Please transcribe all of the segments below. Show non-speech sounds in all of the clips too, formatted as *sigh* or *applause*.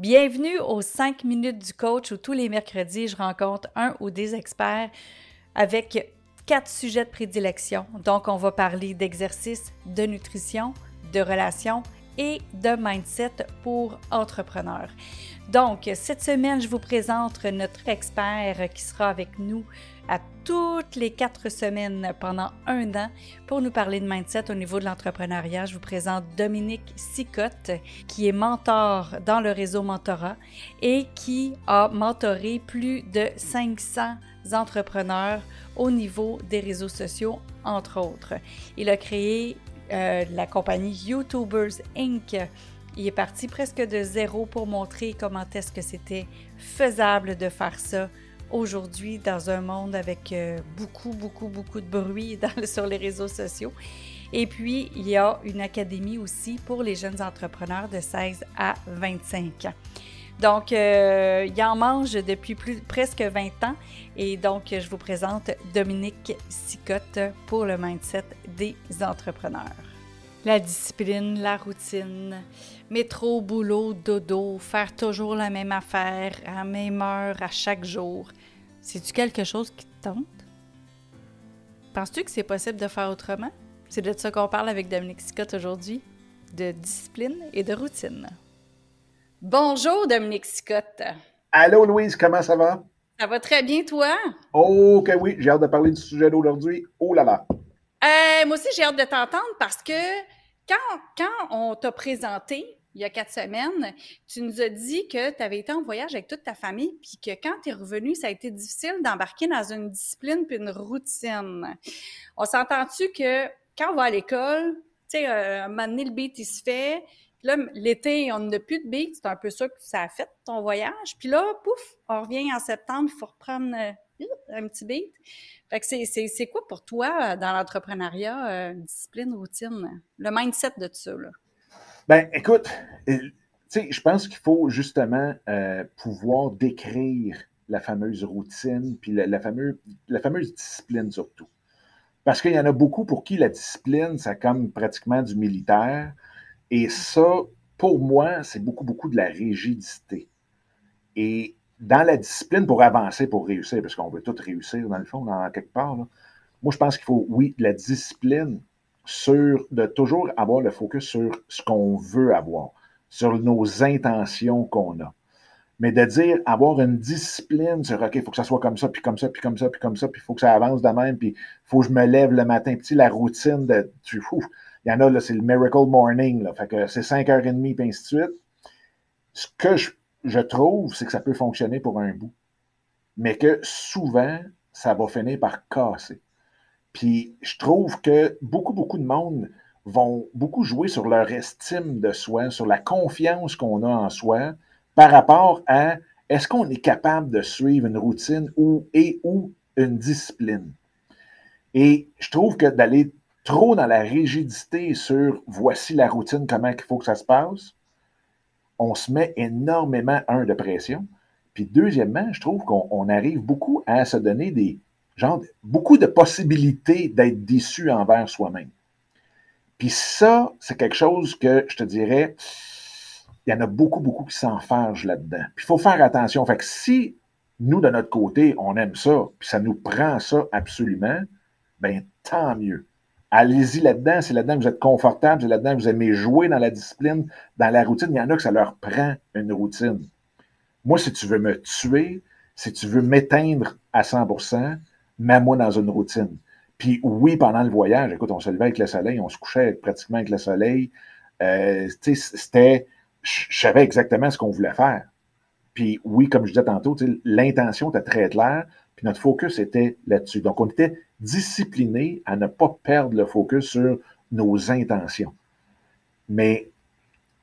Bienvenue aux 5 minutes du coach où tous les mercredis, je rencontre un ou des experts avec quatre sujets de prédilection. Donc, on va parler d'exercice, de nutrition, de relations et de mindset pour entrepreneurs. Donc, cette semaine, je vous présente notre expert qui sera avec nous à toutes les quatre semaines pendant un an pour nous parler de mindset au niveau de l'entrepreneuriat. Je vous présente Dominique Sicotte, qui est mentor dans le réseau Mentorat et qui a mentoré plus de 500 entrepreneurs au niveau des réseaux sociaux, entre autres. Il a créé euh, la compagnie YouTubers Inc. Est parti presque de zéro pour montrer comment est-ce que c'était faisable de faire ça aujourd'hui dans un monde avec euh, beaucoup, beaucoup, beaucoup de bruit *laughs* sur les réseaux sociaux. Et puis, il y a une académie aussi pour les jeunes entrepreneurs de 16 à 25 ans. Donc, euh, il en mange depuis presque 20 ans. Et donc, je vous présente Dominique Sicotte pour le mindset des entrepreneurs. La discipline, la routine, métro, boulot, dodo, faire toujours la même affaire à la même heure à chaque jour. C'est-tu quelque chose qui te tente? Penses-tu que c'est possible de faire autrement? C'est de ça qu'on parle avec Dominique Scott aujourd'hui, de discipline et de routine. Bonjour Dominique Scott. Allô Louise, comment ça va? Ça va très bien, toi? Ok, oui, j'ai hâte de parler du sujet d'aujourd'hui. Oh là là! Euh, moi aussi, j'ai hâte de t'entendre parce que quand, quand on t'a présenté il y a quatre semaines, tu nous as dit que tu avais été en voyage avec toute ta famille, puis que quand tu es revenu, ça a été difficile d'embarquer dans une discipline puis une routine. On s'entend-tu que quand on va à l'école, tu sais, euh, un moment donné, le beat, il se fait. Là, l'été, on n'a plus de beat. C'est un peu ça que ça a fait, ton voyage. Puis là, pouf, on revient en septembre, il faut reprendre euh, un petit beat. Fait que c'est quoi pour toi, dans l'entrepreneuriat, euh, discipline, routine, le mindset de tout ça, là? Ben, écoute, euh, je pense qu'il faut justement euh, pouvoir décrire la fameuse routine, puis la, fameuse, la fameuse discipline surtout. Parce qu'il y en a beaucoup pour qui la discipline, c'est comme pratiquement du militaire. Et ça, pour moi, c'est beaucoup, beaucoup de la rigidité. Et dans la discipline, pour avancer, pour réussir, parce qu'on veut tout réussir dans le fond, dans quelque part, moi, je pense qu'il faut, oui, de la discipline, sur de toujours avoir le focus sur ce qu'on veut avoir, sur nos intentions qu'on a. Mais de dire, avoir une discipline sur, OK, il faut que ça soit comme ça, puis comme ça, puis comme ça, puis comme ça, puis il faut que ça avance de même, puis il faut que je me lève le matin. Puis la routine de, tu, il y en a, là, c'est le miracle morning, là, fait que c'est 5h30, puis ainsi de suite. Ce que je, je trouve, c'est que ça peut fonctionner pour un bout, mais que souvent, ça va finir par casser. Puis je trouve que beaucoup, beaucoup de monde vont beaucoup jouer sur leur estime de soi, sur la confiance qu'on a en soi par rapport à est-ce qu'on est capable de suivre une routine ou, et ou une discipline? Et je trouve que d'aller trop dans la rigidité sur voici la routine, comment il faut que ça se passe, on se met énormément, un, de pression. Puis deuxièmement, je trouve qu'on arrive beaucoup à se donner des, genre, beaucoup de possibilités d'être déçu envers soi-même. Puis ça, c'est quelque chose que je te dirais, il y en a beaucoup, beaucoup qui s'enfargent là-dedans. Puis il faut faire attention. Fait que si nous, de notre côté, on aime ça, puis ça nous prend ça absolument, ben tant mieux. Allez-y là-dedans, c'est là-dedans que vous êtes confortable, c'est là-dedans que vous aimez jouer dans la discipline, dans la routine. Il y en a que ça leur prend une routine. Moi, si tu veux me tuer, si tu veux m'éteindre à 100% mets-moi dans une routine. Puis oui, pendant le voyage, écoute, on se levait avec le soleil, on se couchait pratiquement avec le soleil. Euh, c'était, je savais exactement ce qu'on voulait faire. Puis oui, comme je disais tantôt, l'intention était très claire, puis notre focus était là-dessus. Donc, on était discipliné à ne pas perdre le focus sur nos intentions. Mais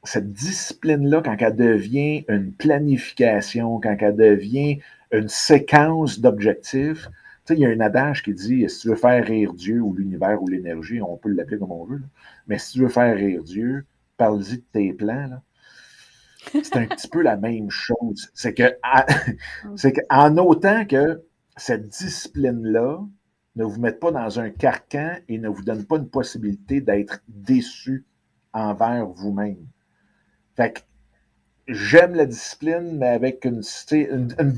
cette discipline-là, quand elle devient une planification, quand elle devient une séquence d'objectifs, il y a un adage qui dit si tu veux faire rire Dieu ou l'univers ou l'énergie, on peut l'appeler comme on veut, mais si tu veux faire rire Dieu, parle-y de tes plans. C'est un petit peu la même chose. C'est que, *laughs* c'est qu'en autant que cette discipline-là ne vous mette pas dans un carcan et ne vous donne pas une possibilité d'être déçu envers vous-même. Fait que j'aime la discipline, mais avec une,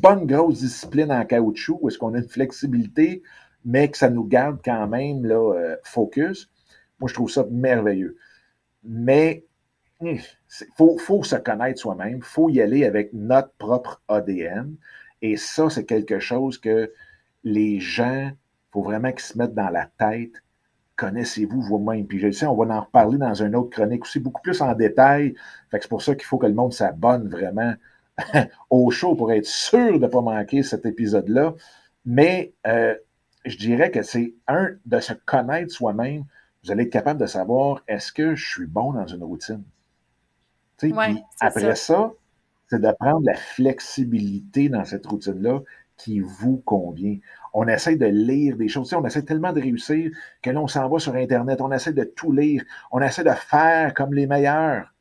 bonne grosse discipline en caoutchouc, où est-ce qu'on a une flexibilité, mais que ça nous garde quand même là, euh, focus. Moi, je trouve ça merveilleux. Mais il faut, faut, se connaître soi-même, il faut y aller avec notre propre ADN. Et ça, c'est quelque chose que les gens, il faut vraiment qu'ils se mettent dans la tête. Connaissez-vous vous-même? Puis je sais, on va en reparler dans une autre chronique aussi, beaucoup plus en détail. Fait que c'est pour ça qu'il faut que le monde s'abonne vraiment *laughs* au show pour être sûr de ne pas manquer cet épisode-là. Mais euh, je dirais que c'est un, de se connaître soi-même. Vous allez être capable de savoir est-ce que je suis bon dans une routine? après ça, c'est de prendre la flexibilité dans cette routine-là qui vous convient. On essaie de lire des choses. on essaie tellement de réussir que là, on s'en va sur Internet, on essaie de tout lire, on essaie de faire comme les meilleurs.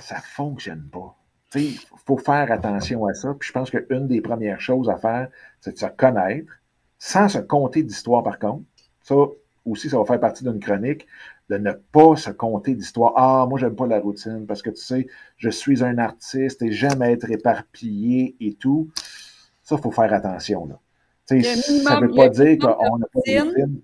Ça ne fonctionne pas. Il faut faire attention à ça. Puis je pense qu'une des premières choses à faire, c'est de se connaître, sans se compter d'histoire par contre. Ça aussi, ça va faire partie d'une chronique de ne pas se compter d'histoire. Ah, moi, j'aime pas la routine parce que tu sais, je suis un artiste et j'aime être éparpillé et tout. Ça, il faut faire attention. Là. ça ne veut pas dire qu'on n'a pas de routine.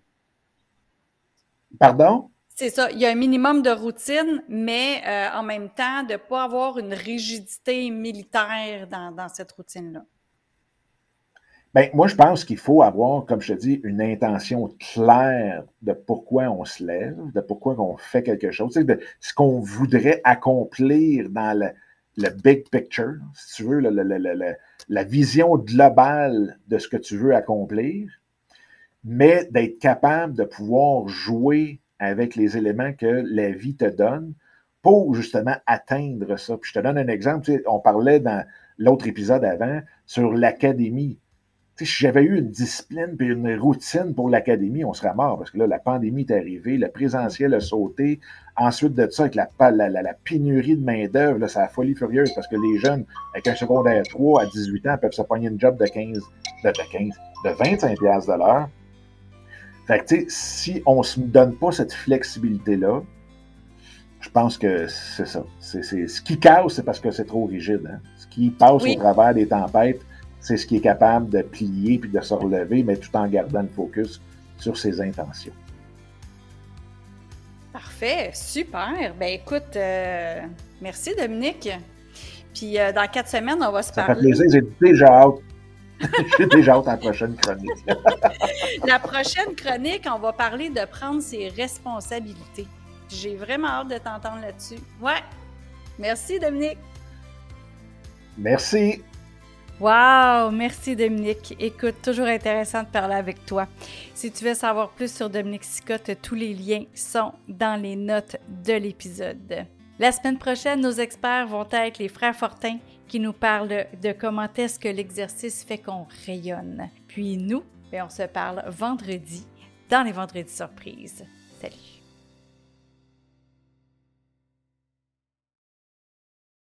Pardon? C'est ça. Il y a un minimum de routine, mais euh, en même temps, de ne pas avoir une rigidité militaire dans, dans cette routine-là. Bien, moi, je pense qu'il faut avoir, comme je te dis, une intention claire de pourquoi on se lève, de pourquoi on fait quelque chose, de ce qu'on voudrait accomplir dans le, big picture, si tu veux, la vision globale de ce que tu veux accomplir, mais d'être capable de pouvoir jouer avec les éléments que la vie te donne pour justement atteindre ça. Puis je te donne un exemple, on parlait dans l'autre épisode avant sur l'académie si j'avais eu une discipline et une routine pour l'académie, on serait mort parce que là, la pandémie est arrivée, le présentiel a sauté. Ensuite de ça, avec la, la, pénurie de main-d'œuvre, c'est la folie furieuse parce que les jeunes, avec un secondaire 3 à 18 ans, peuvent se pogner une job de 15, de, 15, de 25 de l'heure. Fait que, tu sais, si on ne se donne pas cette flexibilité-là, je pense que c'est ça. C'est, ce qui casse, c'est parce que c'est trop rigide. Hein. Ce qui passe au travers des tempêtes, c'est ce qui est capable de plier puis de se relever, mais tout en gardant le focus sur ses intentions. Parfait, super. Ben écoute, euh, merci Dominique. Puis euh, dans quatre semaines, on va se parler. Ça fait plaisir, j'ai déjà hâte. *laughs* j'ai déjà hâte à la prochaine chronique. *laughs* la prochaine chronique, on va parler de prendre ses responsabilités. J'ai vraiment hâte de t'entendre là-dessus. Ouais. Merci Dominique. Merci. Wow! Merci Dominique. Écoute, toujours intéressant de parler avec toi. Si tu veux savoir plus sur Dominique Sicotte, tous les liens sont dans les notes de l'épisode. La semaine prochaine, nos experts vont être les frères Fortin qui nous parlent de comment est-ce que l'exercice fait qu'on rayonne. Puis nous, ben, on se parle vendredi dans les vendredis surprises. Salut!